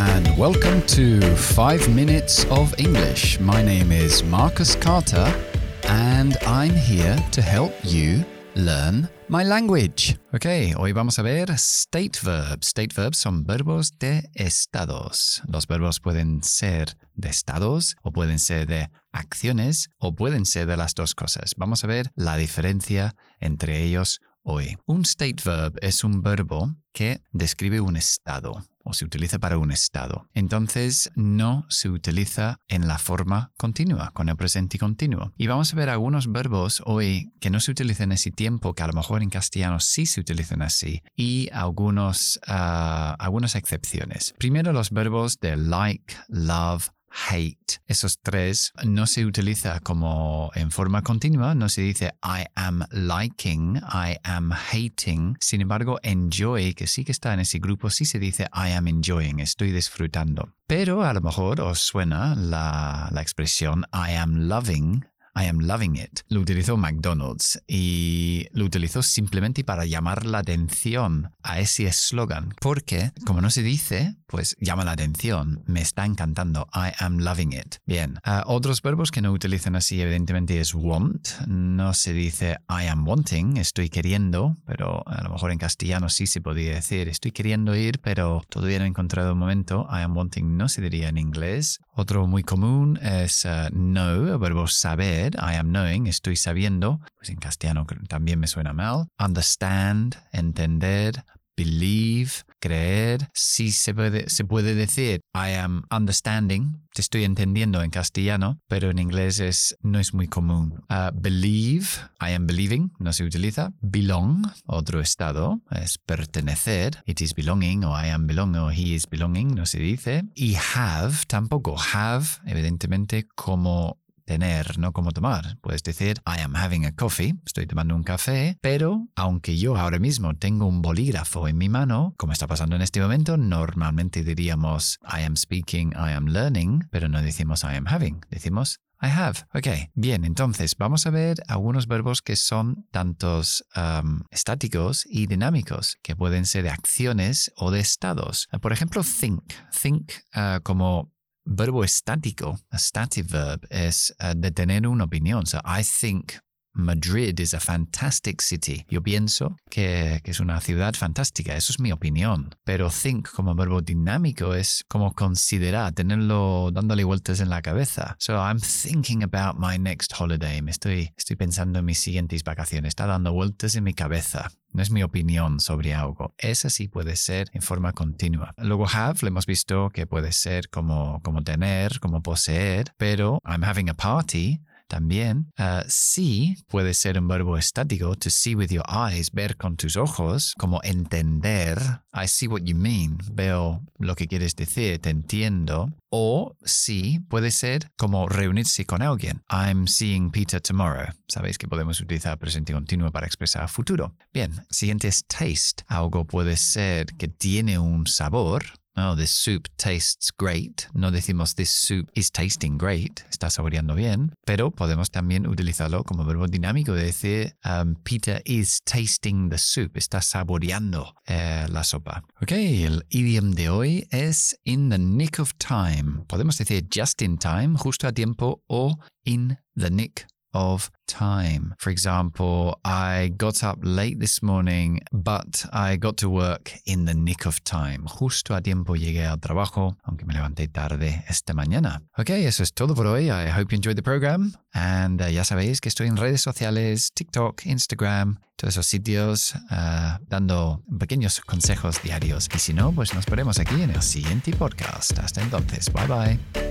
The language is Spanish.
and welcome to 5 Minutes of English. My name is Marcus Carter, and I'm here to help you learn my language. Ok, hoy vamos a ver state verbs. State verbs son verbos de estados. Los verbos pueden ser de estados o pueden ser de acciones o pueden ser de las dos cosas. Vamos a ver la diferencia entre ellos hoy. Un state verb es un verbo que describe un estado o se utiliza para un estado. Entonces no se utiliza en la forma continua, con el presente continuo. Y vamos a ver algunos verbos hoy que no se utilizan ese tiempo, que a lo mejor en castellano sí se utilizan así, y algunos, ah, algunas excepciones. Primero los verbos de like, love, hate. Esos tres no se utiliza como en forma continua, no se dice I am liking, I am hating. Sin embargo, enjoy, que sí que está en ese grupo, sí se dice I am enjoying, estoy disfrutando. Pero a lo mejor os suena la, la expresión I am loving I am loving it. Lo utilizó McDonald's y lo utilizó simplemente para llamar la atención a ese eslogan. Porque, como no se dice, pues llama la atención. Me está encantando. I am loving it. Bien. Ah, otros verbos que no utilizan así, evidentemente, es want. No se dice I am wanting, estoy queriendo, pero a lo mejor en castellano sí se podría decir estoy queriendo ir, pero todavía no he encontrado un momento. I am wanting no se diría en inglés. Otro muy común es uh, know, el verbo saber I am knowing, estoy sabiendo, pues en castellano también me suena mal. Understand, entender, believe, creer. Sí se puede, se puede decir I am understanding, te estoy entendiendo en castellano, pero en inglés es, no es muy común. Uh, believe, I am believing, no se utiliza. Belong, otro estado, es pertenecer. It is belonging, o I am belonging, o he is belonging, no se dice. Y have, tampoco. Have, evidentemente, como tener, no como tomar. Puedes decir, I am having a coffee, estoy tomando un café, pero aunque yo ahora mismo tengo un bolígrafo en mi mano, como está pasando en este momento, normalmente diríamos, I am speaking, I am learning, pero no decimos I am having, decimos I have. Ok, bien, entonces vamos a ver algunos verbos que son tantos um, estáticos y dinámicos, que pueden ser de acciones o de estados. Por ejemplo, think. Think uh, como verbo estático, a stative verb, es uh, de tener una opinión. So I think Madrid is a fantastic city. Yo pienso que, que, es una ciudad fantástica, eso es mi opinión. Pero think como verbo dinámico es como considerar, tenerlo dándole vueltas en la cabeza. So I'm thinking about my next holiday. Me estoy, estoy pensando en mis siguientes vacaciones. Está dando vueltas en mi cabeza. No es mi opinión sobre algo. Esa sí puede ser en forma continua. Luego have, le hemos visto que puede ser como, como tener, como poseer, pero I'm having a party también. Uh, see puede ser un verbo estático, to see with your eyes, ver con tus ojos, como entender. I see what you mean, veo lo que quieres decir, te entiendo. O see puede ser como reunirse con alguien. I'm seeing Peter tomorrow. Sabéis que podemos utilizar presente continuo para expresar futuro. Bien, siguiente es taste. Algo puede ser que tiene un sabor Oh, this soup tastes great. No decimos this soup is tasting great. Está saboreando bien. Pero podemos también utilizarlo como verbo dinámico de decir um, Peter is tasting the soup. Está saboreando eh, la sopa. Ok, el idiom de hoy es in the nick of time. Podemos decir just in time, justo a tiempo, o in the nick of time. For example, I got up late this morning, but I got to work in the nick of time. Justo a tiempo llegué al trabajo, aunque me levanté tarde esta mañana. Ok, eso es todo por hoy. I hope you enjoyed the program. And uh, ya sabéis que estoy en redes sociales, TikTok, Instagram, todos esos sitios, uh, dando pequeños consejos diarios. Y si no, pues nos veremos aquí en el siguiente podcast. Hasta entonces, bye bye.